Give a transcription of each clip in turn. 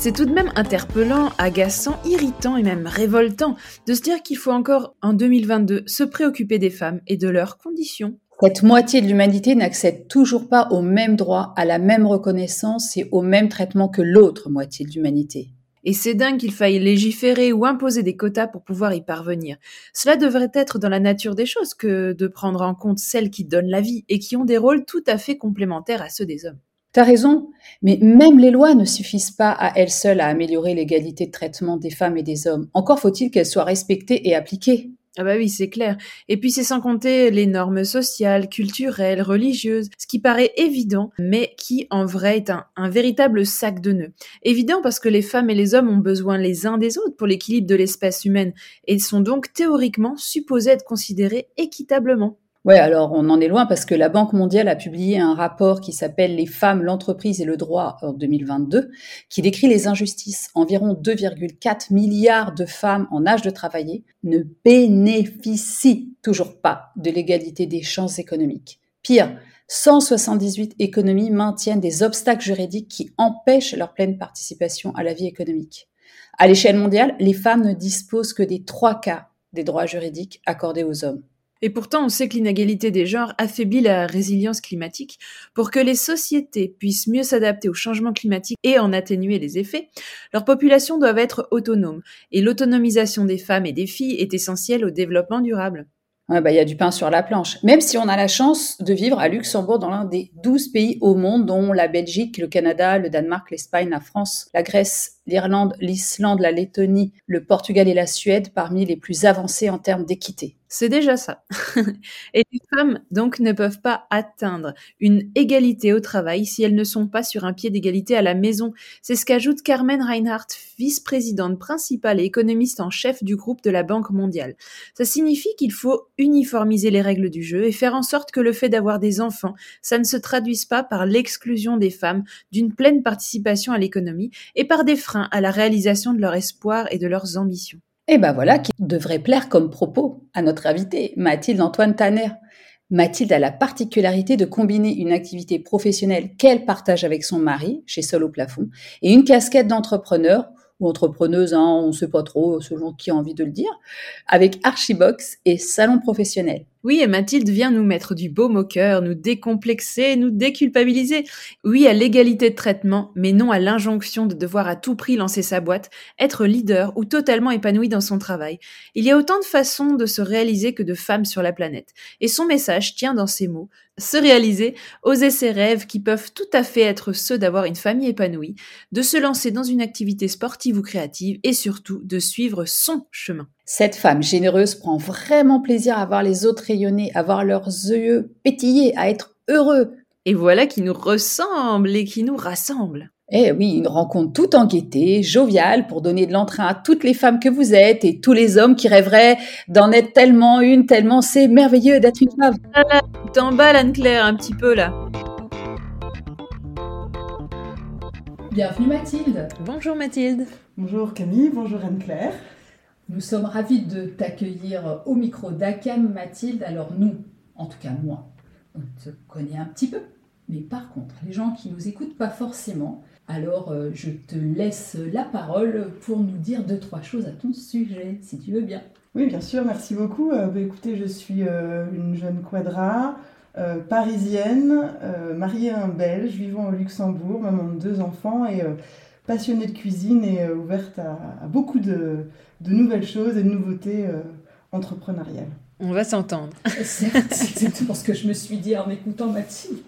C'est tout de même interpellant, agaçant, irritant et même révoltant de se dire qu'il faut encore, en 2022, se préoccuper des femmes et de leurs conditions. Cette moitié de l'humanité n'accède toujours pas au même droit, à la même reconnaissance et au même traitement que l'autre moitié de l'humanité. Et c'est dingue qu'il faille légiférer ou imposer des quotas pour pouvoir y parvenir. Cela devrait être dans la nature des choses que de prendre en compte celles qui donnent la vie et qui ont des rôles tout à fait complémentaires à ceux des hommes. T'as raison, mais même les lois ne suffisent pas à elles seules à améliorer l'égalité de traitement des femmes et des hommes. Encore faut-il qu'elles soient respectées et appliquées. Ah bah oui, c'est clair. Et puis c'est sans compter les normes sociales, culturelles, religieuses, ce qui paraît évident, mais qui en vrai est un, un, véritable sac de nœuds. Évident parce que les femmes et les hommes ont besoin les uns des autres pour l'équilibre de l'espèce humaine et sont donc théoriquement supposés être considérés équitablement. Ouais, alors on en est loin parce que la Banque mondiale a publié un rapport qui s'appelle Les femmes, l'entreprise et le droit en 2022, qui décrit les injustices. Environ 2,4 milliards de femmes en âge de travailler ne bénéficient toujours pas de l'égalité des chances économiques. Pire, 178 économies maintiennent des obstacles juridiques qui empêchent leur pleine participation à la vie économique. À l'échelle mondiale, les femmes ne disposent que des trois quarts des droits juridiques accordés aux hommes. Et pourtant, on sait que l'inégalité des genres affaiblit la résilience climatique. Pour que les sociétés puissent mieux s'adapter au changement climatique et en atténuer les effets, leurs populations doivent être autonomes. Et l'autonomisation des femmes et des filles est essentielle au développement durable. Bah, il y a du pain sur la planche. Même si on a la chance de vivre à Luxembourg, dans l'un des 12 pays au monde, dont la Belgique, le Canada, le Danemark, l'Espagne, la France, la Grèce, l'Irlande, l'Islande, la Lettonie, le Portugal et la Suède parmi les plus avancés en termes d'équité. C'est déjà ça. et les femmes, donc, ne peuvent pas atteindre une égalité au travail si elles ne sont pas sur un pied d'égalité à la maison. C'est ce qu'ajoute Carmen Reinhardt, vice-présidente principale et économiste en chef du groupe de la Banque mondiale. Ça signifie qu'il faut uniformiser les règles du jeu et faire en sorte que le fait d'avoir des enfants, ça ne se traduise pas par l'exclusion des femmes d'une pleine participation à l'économie et par des freins à la réalisation de leurs espoirs et de leurs ambitions. Et ben voilà qui devrait plaire comme propos à notre invitée, Mathilde Antoine Tanner. Mathilde a la particularité de combiner une activité professionnelle qu'elle partage avec son mari, chez Sol au plafond, et une casquette d'entrepreneur ou entrepreneuse, hein, on ne sait pas trop selon qui a envie de le dire, avec Archibox et Salon professionnel. Oui, et Mathilde vient nous mettre du baume au cœur, nous décomplexer, nous déculpabiliser. Oui à l'égalité de traitement, mais non à l'injonction de devoir à tout prix lancer sa boîte, être leader ou totalement épanoui dans son travail. Il y a autant de façons de se réaliser que de femmes sur la planète. Et son message tient dans ces mots. Se réaliser, oser ses rêves qui peuvent tout à fait être ceux d'avoir une famille épanouie, de se lancer dans une activité sportive ou créative et surtout de suivre son chemin. Cette femme généreuse prend vraiment plaisir à voir les autres rayonner, à voir leurs yeux pétiller, à être heureux. Et voilà qui nous ressemble et qui nous rassemble. Eh oui, une rencontre tout en gaieté, joviale, pour donner de l'entrain à toutes les femmes que vous êtes et tous les hommes qui rêveraient d'en être tellement une, tellement c'est merveilleux d'être une femme. T'emballes Anne-Claire un petit peu là. Bienvenue Mathilde. Bonjour Mathilde. Bonjour Camille, bonjour Anne-Claire. Nous sommes ravis de t'accueillir au micro d'ACAM, Mathilde. Alors nous, en tout cas moi, on te connaît un petit peu. Mais par contre, les gens qui nous écoutent pas forcément, alors euh, je te laisse la parole pour nous dire deux, trois choses à ton sujet, si tu veux bien. Oui, bien sûr, merci beaucoup. Euh, bah, écoutez, je suis euh, une jeune quadra, parisienne, mariée à un Belge, vivant au Luxembourg, maman de deux enfants et passionnée de cuisine et ouverte à, beaucoup de, de nouvelles choses et de nouveautés euh, entrepreneuriales. On va s'entendre. C'est exactement ce que je me suis dit en écoutant Mathilde.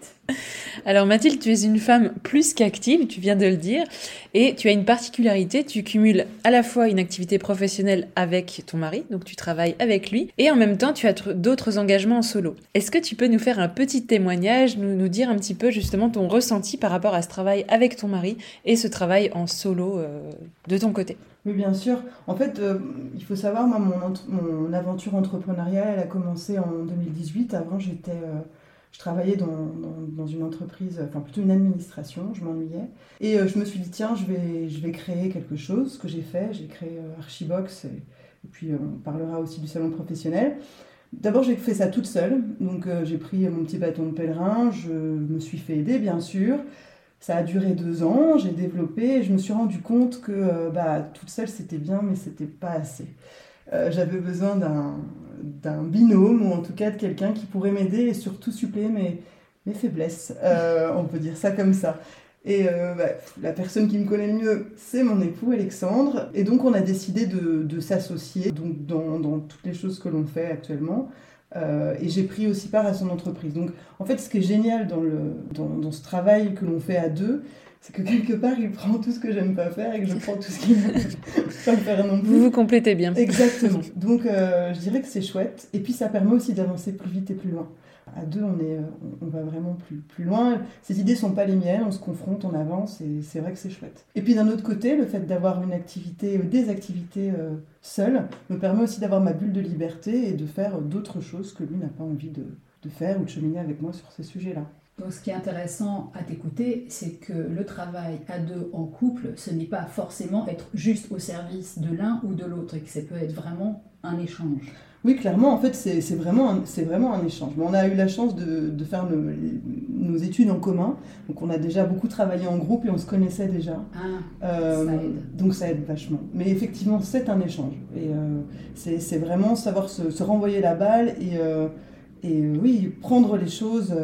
Alors Mathilde, tu es une femme plus qu'active, tu viens de le dire, et tu as une particularité, tu cumules à la fois une activité professionnelle avec ton mari, donc tu travailles avec lui, et en même temps tu as d'autres engagements en solo. Est-ce que tu peux nous faire un petit témoignage, nous, nous dire un petit peu justement ton ressenti par rapport à ce travail avec ton mari et ce travail en solo euh, de ton côté? Oui, bien sûr. En fait, euh, il faut savoir, moi, mon, aventure entrepreneuriale, elle a commencé en 2018. Avant, j'étais euh, je travaillais dans, dans, une entreprise, enfin plutôt une administration, je m'ennuyais. Et je me suis dit, tiens, je vais, je vais créer quelque chose, ce que j'ai fait. J'ai créé Archibox, et, puis on parlera aussi du salon professionnel. D'abord, j'ai fait ça toute seule. Donc, j'ai pris mon petit bâton de pèlerin, je me suis fait aider, bien sûr. Ça a duré deux ans, j'ai développé et je me suis rendu compte que euh, bah, toute seule c'était bien, mais c'était pas assez. Euh, j'avais besoin d'un binôme ou en tout cas de quelqu'un qui pourrait m'aider et surtout suppléer mes, mes faiblesses. Euh, on peut dire ça comme ça. Et bah, la personne qui me connaît le mieux, c'est mon époux Alexandre. Et donc on a décidé de, de s'associer dans, dans, toutes les choses que l'on fait actuellement. Euh, et j'ai pris aussi part à son entreprise. Donc, en fait, ce qui est génial dans, le, dans, dans ce travail que l'on fait à deux, c'est que quelque part, il prend tout ce que j'aime pas faire et que je prends tout ce qu'il pas faire non plus. Vous vous complétez bien. Exactement. Donc, euh, je dirais que c'est chouette. Et puis, ça permet aussi d'avancer plus vite et plus loin à deux, on, est, on va vraiment plus, plus loin. Ces idées sont pas les miennes, on se confronte, on avance, et c'est vrai que c'est chouette. Et puis d'un autre côté, le fait d'avoir une activité, euh, des activités euh, seules, me permet aussi d'avoir ma bulle de liberté et de faire d'autres choses que lui n'a pas envie de, de faire ou de cheminer avec moi sur ces sujets-là. Donc ce qui est intéressant à t'écouter, c'est que le travail à deux en couple, ce n'est pas forcément être juste au service de l'un ou de l'autre, et que ça peut être vraiment un échange. Oui, clairement, en fait, c'est vraiment, un, vraiment un échange. on a eu la chance de, de faire nos, études en commun. Donc, on a déjà beaucoup travaillé en groupe et on se connaissait déjà. Ah, euh, ça aide. Donc, ça aide vachement. Mais effectivement, c'est un échange. Et euh, c'est vraiment savoir se, renvoyer la balle et, euh, et oui, prendre les choses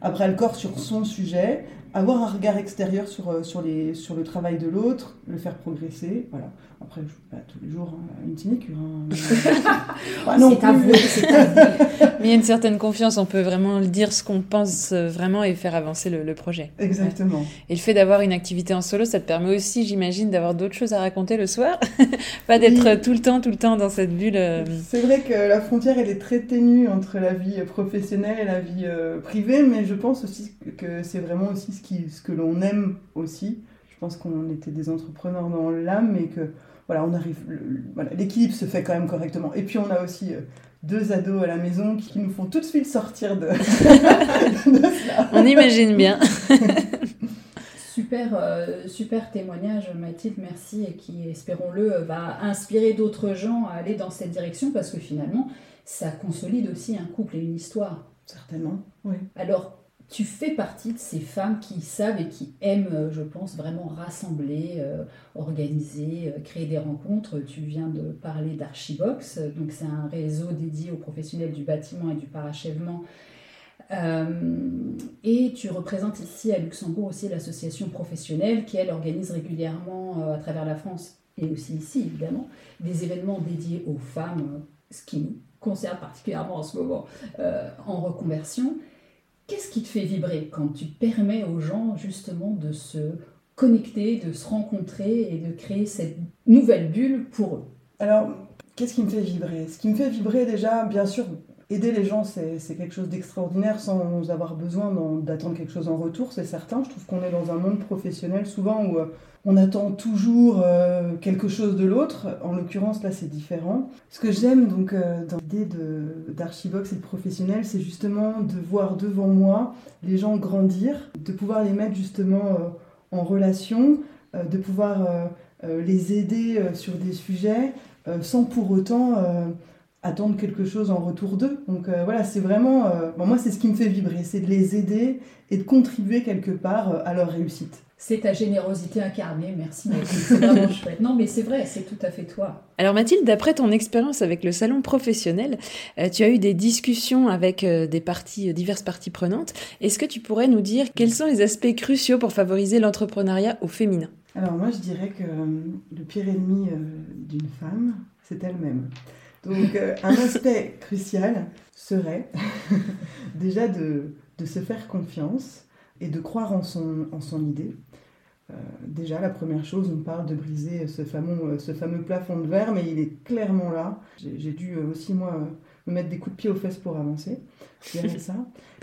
à bras le corps sur son sujet, avoir un regard extérieur sur, sur, les, sur le travail de l'autre, le faire progresser. Voilà. Après, je pas tous les jours hein, une sinécure. Hein. non c'est avoué, Mais il y a une certaine confiance, on peut vraiment dire ce qu'on pense euh, vraiment et faire avancer le, projet. Exactement. Et le fait d'avoir une activité en solo, ça te permet aussi, j'imagine, d'avoir d'autres choses à raconter le soir. pas d'être tout le temps, tout le temps dans cette bulle. Euh. C'est vrai que la frontière, elle est très ténue entre la vie professionnelle et la vie euh, privée, mais je pense aussi que c'est vraiment aussi ce, qui, ce que l'on aime aussi. Je pense qu'on était des entrepreneurs dans l'âme, mais que voilà, on arrive, l'équilibre se fait quand même correctement. Et puis on a aussi euh, deux ados à la maison qui nous font tout de suite sortir de, cela. On imagine bien. super, euh, super témoignage, Mathilde, merci, et qui, espérons-le, va inspirer d'autres gens à aller dans cette direction parce que finalement, ça consolide aussi un couple et une histoire. Certainement, oui. Alors, tu fais partie de ces femmes qui savent et qui aiment, euh, je pense, vraiment rassembler, euh, organiser, euh, créer des rencontres. Tu viens de parler d'Archibox, donc c'est un réseau dédié aux professionnels du bâtiment et du parachèvement. et tu représentes ici à Luxembourg aussi l'association professionnelle qui, elle, organise régulièrement à travers la France et aussi ici, évidemment, des événements dédiés aux femmes, ce qui nous concerne particulièrement en ce moment, en reconversion. Qu'est-ce qui te fait vibrer quand tu permets aux gens justement de se connecter, de se rencontrer et de créer cette nouvelle bulle pour eux? Alors, qu'est-ce qui me fait vibrer? Ce qui me fait vibrer déjà, bien sûr, aider les gens, c'est quelque chose d'extraordinaire sans avoir besoin d'attendre quelque chose en retour, c'est certain. Je trouve qu'on est dans un monde professionnel souvent où euh, on attend toujours euh, quelque chose de l'autre. En l'occurrence, là, c'est différent. Ce que j'aime donc euh, dans l'idée d'Archibox et de professionnel, c'est justement de voir devant moi les gens grandir, de pouvoir les mettre justement en relation, de pouvoir les aider sur des sujets sans pour autant attendre quelque chose en retour d'eux. Donc voilà, c'est vraiment, moi c'est ce qui me fait vibrer, c'est de les aider et de contribuer quelque part à leur réussite. C'est ta générosité incarnée, merci Mathilde, c'est vraiment chouette. Non mais c'est vrai, c'est tout à fait toi. Alors Mathilde, d'après ton expérience avec le salon professionnel, euh, tu as eu des discussions avec euh, des parties, euh, diverses parties prenantes. Est-ce que tu pourrais nous dire quels sont les aspects cruciaux pour favoriser l'entrepreneuriat au féminin? Alors moi je dirais que le pire ennemi d'une femme, c'est elle-même. Donc un aspect crucial serait déjà de, se faire confiance et de croire en son, en idée. Euh, déjà, la première chose, on parle de briser ce fameux, euh, ce fameux plafond de verre, mais il est clairement là. J'ai dû euh, aussi, moi, me mettre des coups de pied aux fesses pour avancer. ça.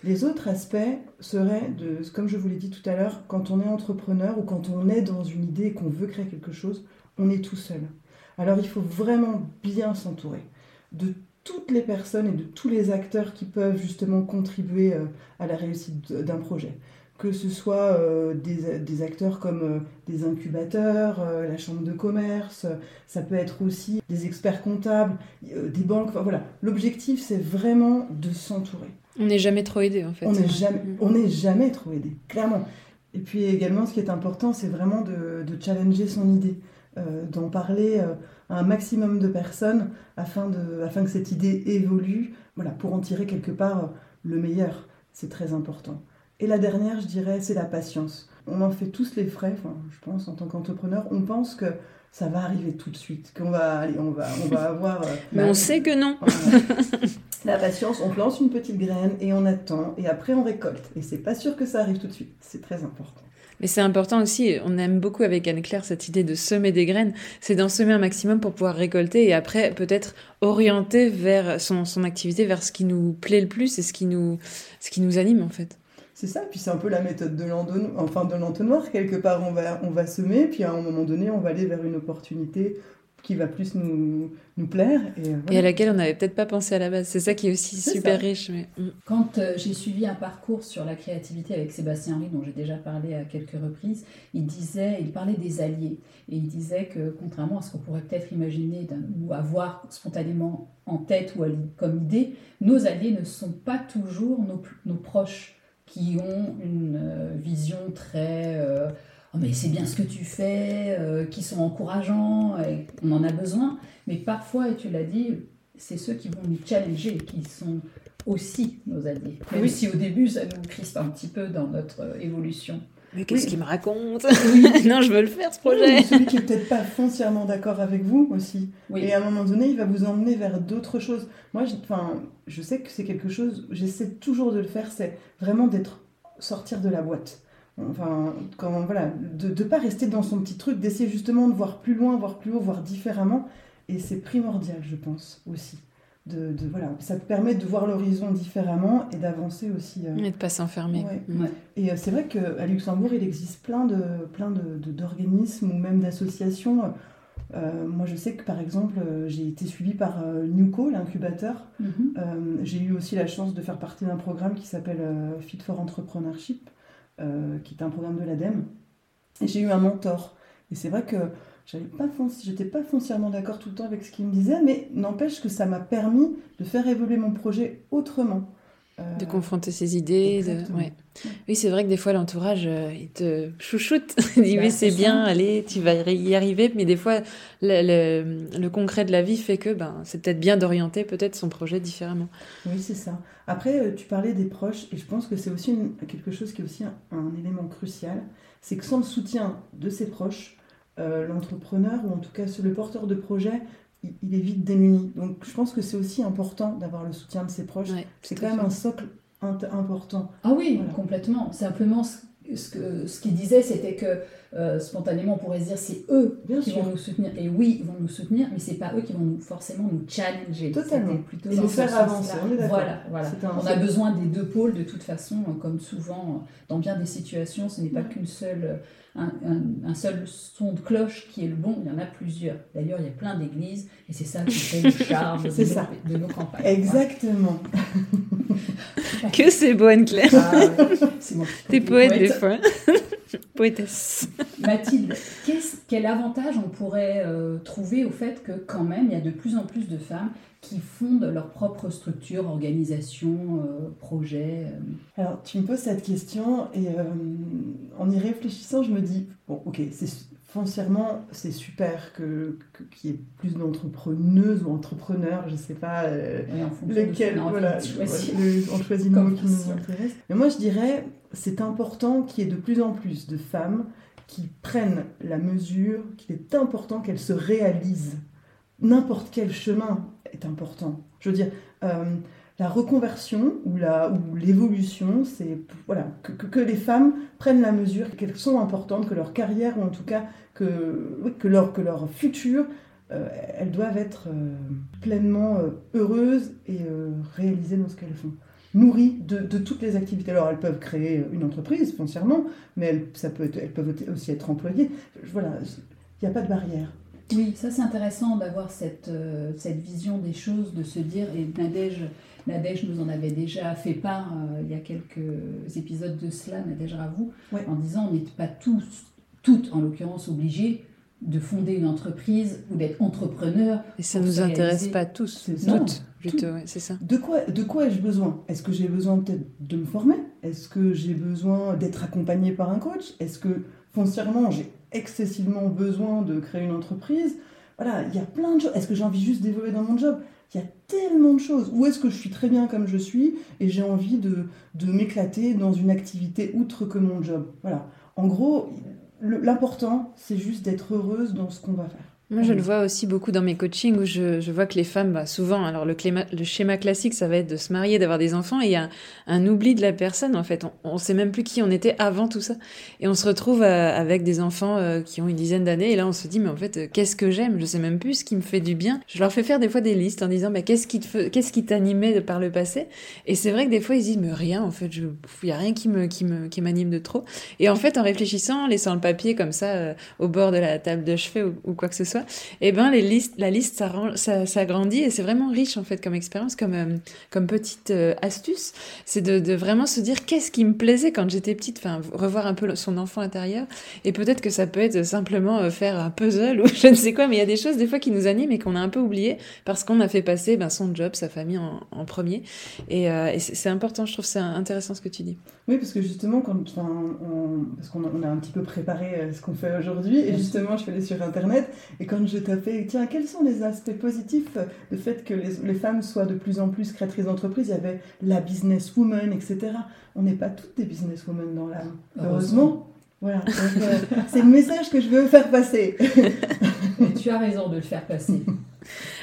Les autres aspects seraient, de, comme je vous l'ai dit tout à l'heure, quand on est entrepreneur ou quand on est dans une idée et qu'on veut créer quelque chose, on est tout seul. Alors il faut vraiment bien s'entourer de toutes les personnes et de tous les acteurs qui peuvent justement contribuer à la réussite d'un projet que ce soit euh, des, acteurs comme euh, des incubateurs, euh, la chambre de commerce, ça peut être aussi des experts comptables, des banques. voilà, l'objectif c'est vraiment de s'entourer. On n'est jamais trop aidé en fait. On n'est jamais, mm. jamais trop aidé, clairement. Et puis également, ce qui est important, c'est vraiment de, challenger son idée, d'en parler à un maximum de personnes afin, de, afin que cette idée évolue, voilà, pour en tirer quelque part le meilleur. C'est très important. Et la dernière, je dirais, c'est la patience. On en fait tous les frais, enfin, je pense, en tant qu'entrepreneur. On pense que ça va arriver tout de suite, qu'on va, aller, on va, on va avoir. Euh, Mais on sait que non. la patience, on lance une petite graine et on attend, et après on récolte. Et c'est pas sûr que ça arrive tout de suite. C'est très important. Mais c'est important aussi, on aime beaucoup avec Anne-Claire cette idée de semer des graines, c'est d'en semer un maximum pour pouvoir récolter et après peut-être orienter vers son, activité, vers ce qui nous plaît le plus et ce qui nous, ce qui nous anime en fait. C'est ça, puis c'est un peu la méthode de l'entonnoir, de l'entonnoir. Quelque part, on va, on va semer, puis à un moment donné, on va aller vers une opportunité qui va plus nous, nous plaire. Et, euh, à laquelle on n'avait peut-être pas pensé à la base. C'est ça qui est aussi super riche. Mais... Mm. Quand euh, j'ai suivi un parcours sur la créativité avec Sébastien Henry, dont j'ai déjà parlé à quelques reprises, il disait, il parlait des alliés. Et il disait que, contrairement à ce qu'on pourrait peut-être imaginer ou avoir spontanément en tête ou comme idée, nos alliés ne sont pas toujours nos, nos proches qui ont une euh, vision très euh, oh, mais c'est bien ce que tu fais, euh, qui sont encourageants, et on en a besoin. Mais parfois, et tu l'as dit, c'est ceux qui vont nous challenger, qui sont aussi nos alliés. Même oui. si au début, ça nous crispe un petit peu dans notre évolution. Mais qu'est-ce qu'il me raconte Non, je veux le faire ce projet. celui qui est peut-être pas foncièrement d'accord avec vous aussi. Et à un moment donné, il va vous emmener vers d'autres choses. Moi, je sais que c'est quelque chose, j'essaie toujours de le faire, c'est vraiment d'être sortir de la boîte. Enfin, quand, voilà, de ne pas rester dans son petit truc, d'essayer justement de voir plus loin, voir plus haut, voir différemment. Et c'est primordial, je pense, aussi de, voilà, ça te permet de voir l'horizon différemment et d'avancer aussi. Euh. Et de ne pas s'enfermer. Et euh, c'est vrai qu'à Luxembourg, il existe plein de plein d'organismes ou même d'associations. Euh, moi, je sais que par exemple, j'ai été suivie par Newco, l'incubateur. Mhm. j'ai eu aussi la chance de faire partie d'un programme qui s'appelle Fit for Entrepreneurship, qui est un programme de l'ADEME. Et j'ai eu un mentor. Et c'est vrai que j'avais pas j'étais pas foncièrement d'accord tout le temps avec ce qu'il me disait, mais n'empêche que ça m'a permis de faire évoluer mon projet autrement. de confronter ses idées. Oui, c'est vrai que des fois, l'entourage, euh, il te chouchoute. il dit, oui, c'est bien, allez, tu vas y arriver. Mais des fois, le, concret de la vie fait que ben, c'est peut-être bien d'orienter peut-être son projet différemment. Oui, c'est ça. Après, euh, tu parlais des proches, et je pense que c'est aussi quelque chose qui est aussi un, un élément crucial. C'est que sans le soutien de ses proches, euh, l'entrepreneur, ou en tout cas le porteur de projet, il, est vite démuni. Donc je pense que c'est aussi important d'avoir le soutien de ses proches. c'est quand même un socle important. Ah oui, complètement. Simplement, ce, que, ce qu'il disait, c'était que euh, spontanément, on pourrait se dire c'est eux qui vont nous soutenir. Et oui, ils vont nous soutenir, mais c'est pas eux qui vont nous, forcément nous challenger. Totalement. Plutôt Et nous faire avancer. voilà, voilà. On a besoin des deux pôles de toute façon, comme souvent dans bien des situations, ce n'est pas qu'une seule un, seul son de cloche qui est le bon, il y en a plusieurs. D'ailleurs, il y a plein d'églises et c'est ça qui fait le charme de, ça. de, nos campagnes. Exactement. que c'est beau, Anne-Claire. Ah, T'es poète, des fois. Poétesse. Mathilde, quel avantage on pourrait euh, trouver au fait que quand même, il y a de plus en plus de femmes qui fondent leur propre structure, organisation, euh, projet euh. Alors, tu me poses cette question et euh, en y réfléchissant, je me dis, bon, ok, c'est foncièrement, c'est super que qu'il y ait plus d'entrepreneuses ou entrepreneurs, je ne sais pas lequel, voilà, on choisit le mot qui nous intéresse. Mais moi, je dirais, c'est important qu'il y ait de plus en plus de femmes qui prennent la mesure qu'il est important qu'elles se réalisent n'importe quel chemin est important. Je veux dire, euh, la reconversion ou, l'évolution, c'est voilà, que, les femmes prennent la mesure qu'elles sont importantes, que leur carrière, ou en tout cas que, que, leur, que leur futur, euh, elles doivent être euh, pleinement heureuses et réalisées dans ce qu'elles font. Nourries de, de, toutes les activités. Alors, elles peuvent créer une entreprise foncièrement, mais elles, ça peut être, elles peuvent aussi être employées. Voilà, il n'y a pas de barrière. Oui, ça c'est intéressant d'avoir cette, euh, cette vision des choses, de se dire, et Nadège, Nadège nous en avait déjà fait part euh, il y a quelques épisodes de cela, Nadège Ravou, en disant on n'est pas tous, toutes en l'occurrence, obligés de fonder une entreprise ou d'être entrepreneur. Et ça ne nous intéresse pas tous, toutes, plutôt, c'est ça. De quoi, de quoi ai-je besoin? Est-ce que j'ai besoin peut-être de me former? Est-ce que j'ai besoin d'être accompagné par un coach? Est-ce que foncièrement j'ai excessivement besoin de créer une entreprise? Voilà, il y a plein de choses. Est-ce que j'ai envie juste d'évoluer dans mon job? Il y a tellement de choses. Ou est-ce que je suis très bien comme je suis et j'ai envie de, de m'éclater dans une activité outre que mon job? Voilà. En gros, l'important, c'est juste d'être heureuse dans ce qu'on va faire. Moi, je le vois aussi beaucoup dans mes coachings où je, je vois que les femmes, bah, souvent, alors le, le, schéma classique, ça va être de se marier, d'avoir des enfants, et il y a un, oubli de la personne, en fait. On, ne sait même plus qui on était avant tout ça. Et on se retrouve euh, avec des enfants euh, qui ont une dizaine d'années, et là, on se dit, mais en fait, euh, qu'est-ce que j'aime? Je sais même plus ce qui me fait du bien. Je leur fais faire des fois des listes en disant, bah, qu'est-ce qui te qu'est-ce qui t'animait par le passé? Et c'est vrai que des fois, ils disent, mais rien, en fait, il y a rien qui me, qui me, qui m'anime de trop. Et en fait, en réfléchissant, en laissant le papier comme ça au bord de la table de chevet ou, ou quoi que ce soit, et eh ben la liste ça, ça, et c'est vraiment riche en fait comme expérience, comme euh, comme petite euh, astuce, c'est de, vraiment se dire qu'est-ce qui me plaisait quand j'étais petite, enfin revoir un peu son enfant intérieur. Et peut-être que ça peut être simplement euh, faire un puzzle ou je ne sais quoi, mais il y a des choses des fois qui nous animent et qu'on a un peu oublié parce qu'on a fait passer ben, son job, sa famille en, en premier. Et, et c'est important, je trouve c'est intéressant ce que tu dis. Oui parce que justement quand enfin, on, parce qu'on a, on a un petit peu préparé ce qu'on fait aujourd'hui et justement je suis allée sur internet et quand je fait, tiens, quels sont les aspects positifs Le fait que les, femmes soient de plus en plus créatrices d'entreprise, il y avait la businesswoman, etc. On n'est pas toutes des businesswomen dans l'âme, heureusement. Voilà, euh, c'est le message que je veux faire passer. Et tu as raison de le faire passer.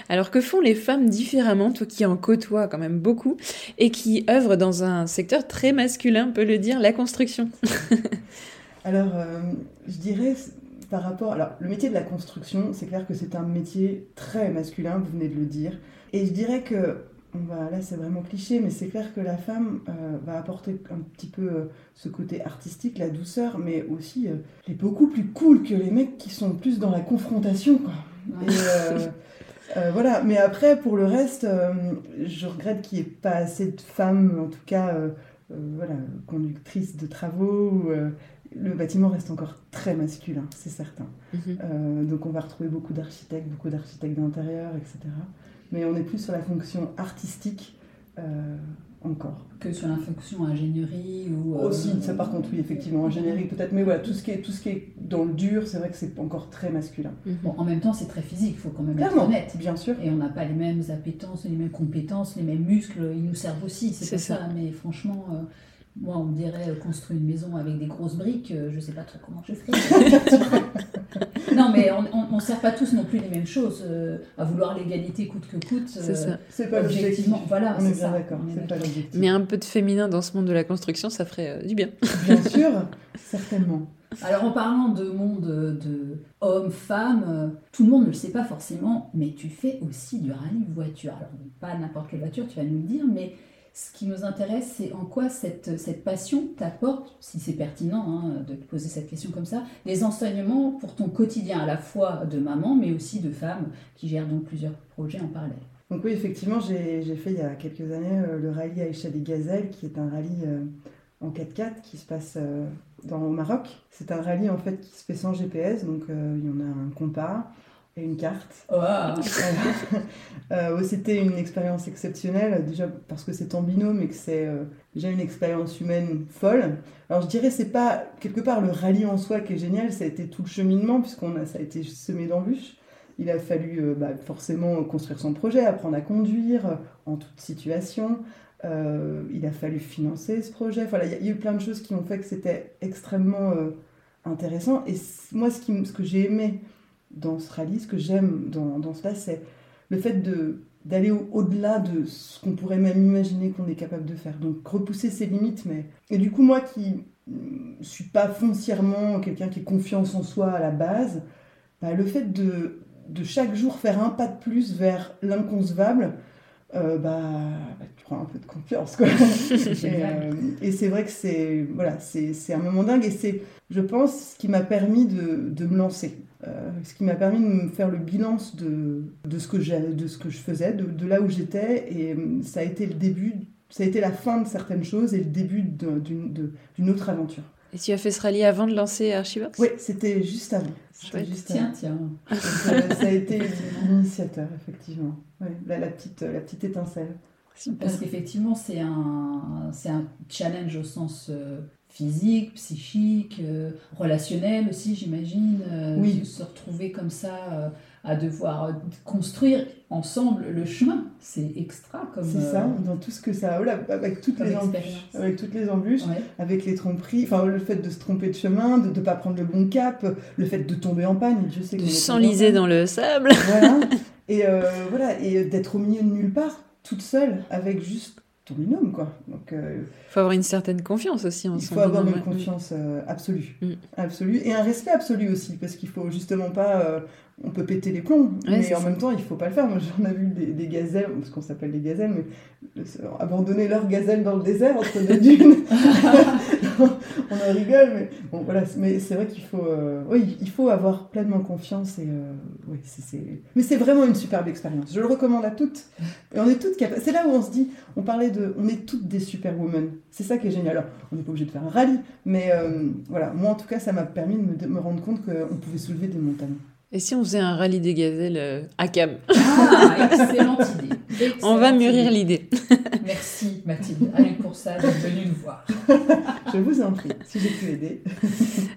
Alors que font les femmes différemment, toi qui en côtoies quand même beaucoup, et qui œuvrent dans un secteur très masculin, on peut le dire, la construction Alors, euh, je dirais, par rapport. Alors, le métier de la construction, c'est clair que c'est un métier très masculin, vous venez de le dire. Et je dirais que, bah, là c'est vraiment cliché, mais c'est clair que la femme euh, va apporter un petit peu euh, ce côté artistique, la douceur, mais aussi euh, elle est beaucoup plus cool que les mecs qui sont plus dans la confrontation, quoi. voilà, mais après, pour le reste, je regrette qu'il n'y ait pas assez de femmes, en tout cas, voilà, conductrices de travaux, le bâtiment reste encore très masculin, c'est certain. Mhm. Euh, donc on va retrouver beaucoup d'architectes, beaucoup d'architectes d'intérieur, etc. Mais on est plus sur la fonction artistique euh, encore. Que sur la fonction ingénierie ou... Euh, Aussi, ça par contre, oui, effectivement, ingénierie peut-être. Mais voilà, tout ce, qui est, tout ce qui est dans le dur, c'est vrai que c'est encore très masculin. Mhm. Bon, en même temps, c'est très physique, il faut quand même être honnête. bien sûr. Et on n'a pas les mêmes appétences, les mêmes compétences, les mêmes muscles, ils nous servent aussi, c'est ça. ça. Mais franchement... Moi, on me dirait euh, construire une maison avec des grosses briques, euh, je ne sais pas trop comment je ferais. non, mais on ne sert pas tous non plus les mêmes choses. Euh, à vouloir l'égalité coûte que coûte. c'est ça. C'est pas l'objectif. Voilà, on est, bien d'accord. C'est pas l'objectif. Mais un peu de féminin dans ce monde de la construction, ça ferait du bien. Bien sûr, certainement. Alors en parlant de monde de hommes-femmes, tout le monde ne le sait pas forcément, mais tu fais aussi du rallye voiture. Alors pas n'importe quelle voiture, tu vas nous le dire, mais ce qui nous intéresse, c'est en quoi cette, cette passion t'apporte, si c'est pertinent hein, de te poser cette question comme ça, des enseignements pour ton quotidien, à la fois de maman, mais aussi de femme qui gère donc plusieurs projets en parallèle. Donc oui, effectivement, j'ai fait il y a quelques années euh, le rallye Aïcha des Gazelles, qui est un rallye euh, en 4x4 qui se passe euh, dans, au Maroc. C'est un rallye en fait qui se fait sans GPS, donc il y en a un compas et une carte. Euh, c'était une expérience exceptionnelle, déjà parce que c'est en binôme et que c'est euh, déjà une expérience humaine folle. Alors je dirais c'est pas quelque part le rallye en soi qui est génial, ça a été tout le cheminement puisqu'on a ça a été semé d'embûches. Il a fallu euh, bah, forcément construire son projet, apprendre à conduire en toute situation. Il a fallu financer ce projet. Voilà, il y, a eu plein de choses qui ont fait que c'était extrêmement intéressant. Et moi, ce, que j'ai aimé dans ce rallye, ce que j'aime dans, dans cela, c'est le fait de d'aller au-delà de ce qu'on pourrait même imaginer qu'on est capable de faire. Donc repousser ses limites, mais... Et du coup, moi qui ne suis pas foncièrement quelqu'un qui est confiance en soi à la base, bah, le fait de, de chaque jour faire un pas de plus vers l'inconcevable, euh, bah, bah, prends un peu de confiance. Quoi. Euh, et, c'est vrai que c'est voilà, c'est un moment dingue et c'est, je pense, ce qui m'a permis de, de me lancer. ce qui m'a permis de me faire le bilan de, de, ce, que de ce que je faisais, de, de là où j'étais, et ça a été le début, ça a été la fin de certaines choses et le début d'une autre aventure. Et tu as fait ce rallye avant de lancer Archibald Oui, c'était juste avant. Juste tiens, tiens. ça, a été l'initiateur, effectivement. la, petite, la petite étincelle. Parce qu'effectivement, c'est un, un challenge au sens euh, physique, psychique, euh, relationnel aussi, j'imagine. Euh, oui. Se retrouver comme ça à devoir construire ensemble le chemin. C'est extra comme. C'est ça, euh, dans tout ce que ça. Voilà, avec toutes les embûches, avec toutes les embûches, avec les tromperies, enfin le fait de se tromper de chemin, de ne pas prendre le bon cap, le fait de tomber en panne, je sais de s'enliser dans le sable. Voilà. et euh, voilà, et d'être au milieu de nulle part, toute seule, avec juste ton binôme, quoi. Donc, il euh, faut avoir une certaine confiance aussi en Il faut avoir une confiance absolue, mm. absolue, et un respect absolu aussi, parce qu'il faut justement pas on peut péter les plombs, mais en même temps, il faut pas le faire. Moi, j'en ai vu des, gazelles, parce qu'on s'appelle des gazelles, mais abandonner leur gazelle dans le désert entre deux dunes. on en rigole, mais bon, voilà. Mais c'est vrai qu'il faut, euh, oui, il faut avoir pleinement confiance et euh, oui, c'est, mais c'est vraiment une superbe expérience. Je le recommande à toutes. Et on est toutes capables. C'est là où on se dit, on parlait de, on est toutes des superwomen. C'est ça qui est génial. Alors, on n'est pas obligé de faire un rallye, mais euh, voilà. Moi, en tout cas, ça m'a permis de me rendre compte qu'on pouvait soulever des montagnes. Et si on faisait un rallye des gazelles euh, à Cam Ah, excellente idée. on va mûrir l'idée. Merci Mathilde. Allez pour ça, venue nous voir. Je vous en prie, si j'ai pu aider.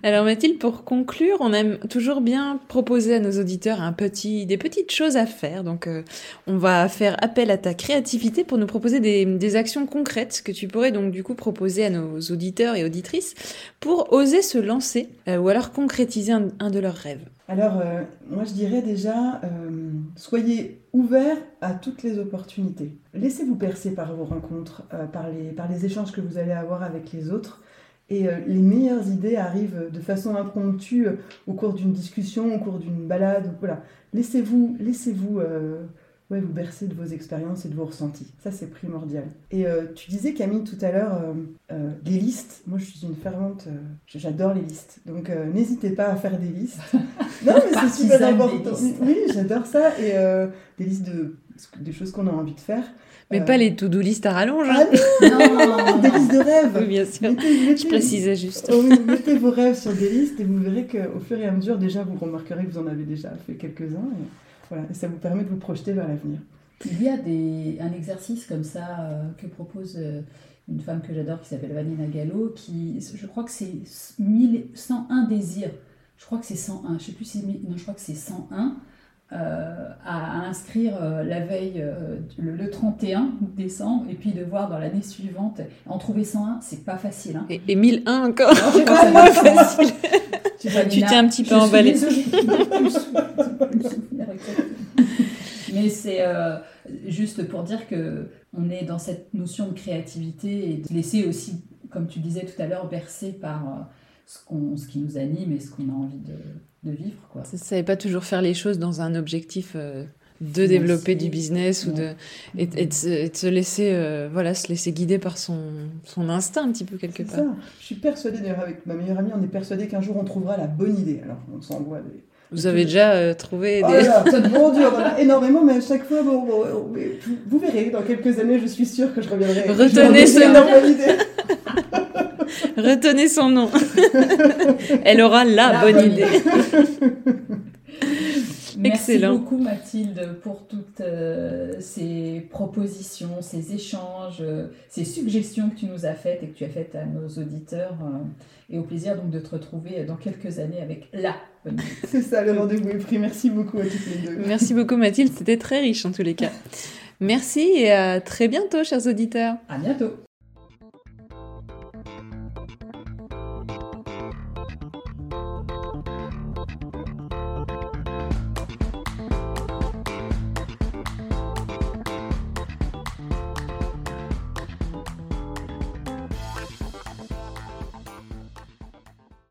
Alors Mathilde, pour conclure, on aime toujours bien proposer à nos auditeurs un petit, des petites choses à faire. Donc euh, on va faire appel à ta créativité pour nous proposer des, actions concrètes que tu pourrais donc du coup proposer à nos auditeurs et auditrices pour oser se lancer euh, ou alors concrétiser un de leurs rêves. Alors, euh, moi je dirais déjà, euh, soyez ouverts à toutes les opportunités. Laissez-vous percer par vos rencontres, euh, par, les, par les échanges que vous allez avoir avec les autres. Et les meilleures idées arrivent de façon impromptue au cours d'une discussion, au cours d'une balade. Voilà. Laissez-vous laissez-vous ouais, vous bercer de vos expériences et de vos ressentis. Ça, c'est primordial. Et euh, tu disais, Camille, tout à l'heure, euh, euh, des listes. Moi, je suis une fervente. j'adore les listes. Donc, n'hésitez pas à faire des listes. non, mais c'est super important. Oui, j'adore ça. Et des listes de, des choses qu'on a envie de faire. Mais pas les to-do list à rallonge. Hein. Ah non, des listes de rêves. Oui, bien sûr. je précisais juste. Oh mettez vos rêves sur des listes et vous verrez qu'au fur et à mesure, déjà, vous remarquerez que vous en avez déjà fait quelques-uns. Voilà, et ça vous permet de vous projeter vers l'avenir. Il y a des, un exercice comme ça euh, que propose euh, une femme que j'adore qui s'appelle Vanina Gallo, qui, je crois que c'est 101 désirs. Je crois que c'est 101, je sais plus si non, je crois que c'est 101. Euh, à, inscrire la veille, le, 31 décembre, et puis de voir dans l'année suivante. En trouver 101, c'est pas facile. Hein. Et, et, 1001 encore C'est pas facile. tu t'es un petit peu emballé. Mais c'est euh, juste pour dire que on est dans cette notion de créativité et de laisser aussi, comme tu disais tout à l'heure, bercer par euh, ce, qu'on, ce qui nous anime et ce qu'on a envie de, de vivre. Quoi. Ça ne pas toujours faire les choses dans un objectif euh, de développer du business ou de, et, de, se laisser, voilà, se laisser guider par son, son instinct un petit peu quelque part. Ça. Je suis persuadée, d'ailleurs, avec ma meilleure amie, on est persuadé qu'un jour on trouvera la bonne idée. Alors, on s'envoie des vous avez déjà euh, trouvé oh des... Oh mon Dieu, on a énormément, mais à chaque fois, bon, vous verrez, dans quelques années, je suis sûre que je reviendrai. Retenez ce nom. Retenez son nom. Elle aura la, bonne, idée. Merci beaucoup Mathilde pour toutes euh, ces propositions, ces échanges, euh, ces suggestions que tu nous as faites et que tu as faites à nos auditeurs. et au plaisir donc de te retrouver dans quelques années avec la c'est ça, le rendez-vous est pris. Merci beaucoup à toutes les deux. Merci beaucoup Mathilde, c'était très riche en tous les cas. Merci et à très bientôt, chers auditeurs. À bientôt.